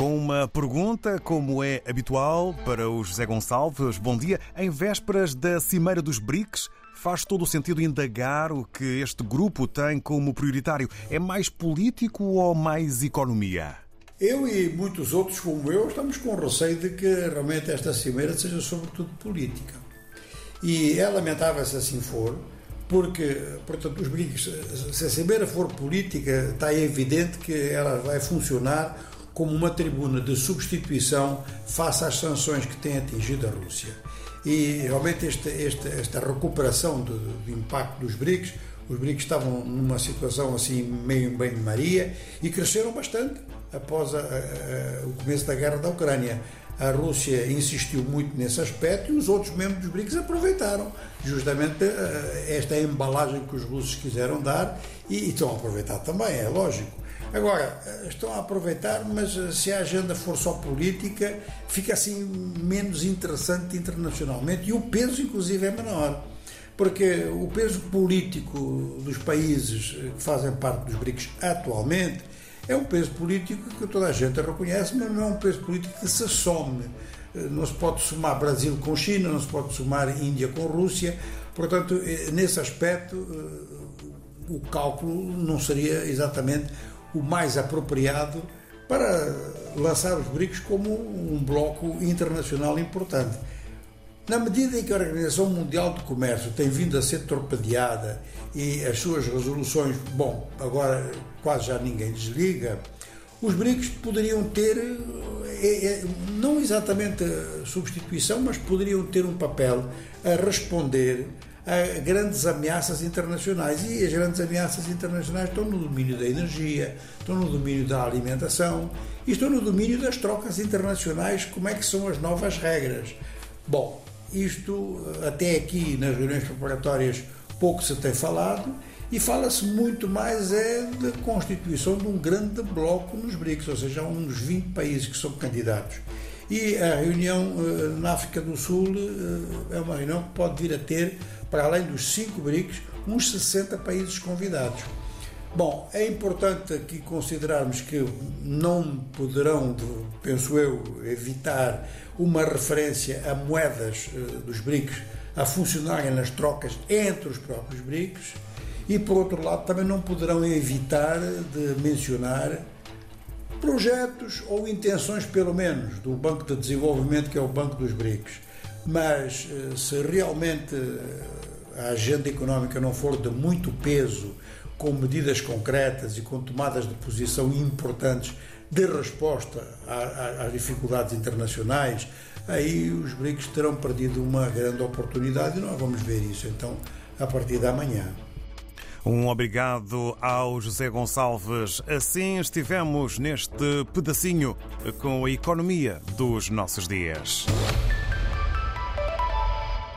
Com uma pergunta, como é habitual, para o José Gonçalves. Bom dia. Em vésperas da Cimeira dos BRICS, faz todo o sentido indagar o que este grupo tem como prioritário. É mais político ou mais economia? Eu e muitos outros como eu estamos com receio de que realmente esta cimeira seja sobretudo política. E é lamentável se assim for, porque, portanto, os BRICS, se a cimeira for política, está evidente que ela vai funcionar como uma tribuna de substituição face às sanções que têm atingido a Rússia. E realmente este, esta recuperação do, do, impacto dos BRICS, os BRICS estavam numa situação assim meio bem de Maria e cresceram bastante após a, a, o começo da guerra da Ucrânia. A Rússia insistiu muito nesse aspecto e os outros membros dos BRICS aproveitaram justamente eh, esta embalagem que os russos quiseram dar e, e estão a aproveitar também, é lógico. Agora, estão a aproveitar, mas eh, se a agenda for só política, fica assim menos interessante internacionalmente e o peso, inclusive, é menor. Porque o peso político dos países eh, que fazem parte dos BRICS atualmente é um peso político que toda a gente reconhece, mas não é um peso político que se some. Eh, não se pode somar Brasil com China, não se pode somar Índia com Rússia. Portanto, nesse aspecto, o cálculo não seria exatamente o mais apropriado para lançar os BRICS como um bloco internacional importante. Na medida em que a Organização Mundial do Comércio tem vindo a ser torpedeada e as suas resoluções, bom, agora quase já ninguém desliga, os BRICS poderiam ter, é, é, não exatamente substituição, mas poderiam ter um papel a responder a grandes ameaças internacionais. E as grandes ameaças internacionais estão no domínio da energia, estão no domínio da alimentação e estão no domínio das trocas internacionais, como é que são as novas regras. Bom, isto até aqui nas reuniões preparatórias pouco se tem falado e fala-se muito mais é da constituição de um grande bloco nos BRICS, ou seja, há uns 20 países que são candidatos. E a reunião uh, na África do Sul é uma reunião que pode vir a ter, para além dos cinco BRICS, uns 60 países convidados. Bom, é importante aqui considerarmos que não poderão, penso eu, evitar uma referência a moedas uh, dos BRICS a funcionarem nas trocas entre os próprios BRICS e, por outro lado, também não poderão evitar de mencionar projetos ou intenções, pelo menos, do Banco de Desenvolvimento, que é o Banco dos BRICS. Mas eh, se realmente eh, a agenda económica não for de muito peso, com medidas concretas e com tomadas de posição importantes de resposta às dificuldades internacionais, aí os BRICS terão perdido uma grande oportunidade e nós vamos ver isso então a partir da manhã. Um obrigado ao José Gonçalves. Assim estivemos neste pedacinho com a economia dos nossos dias.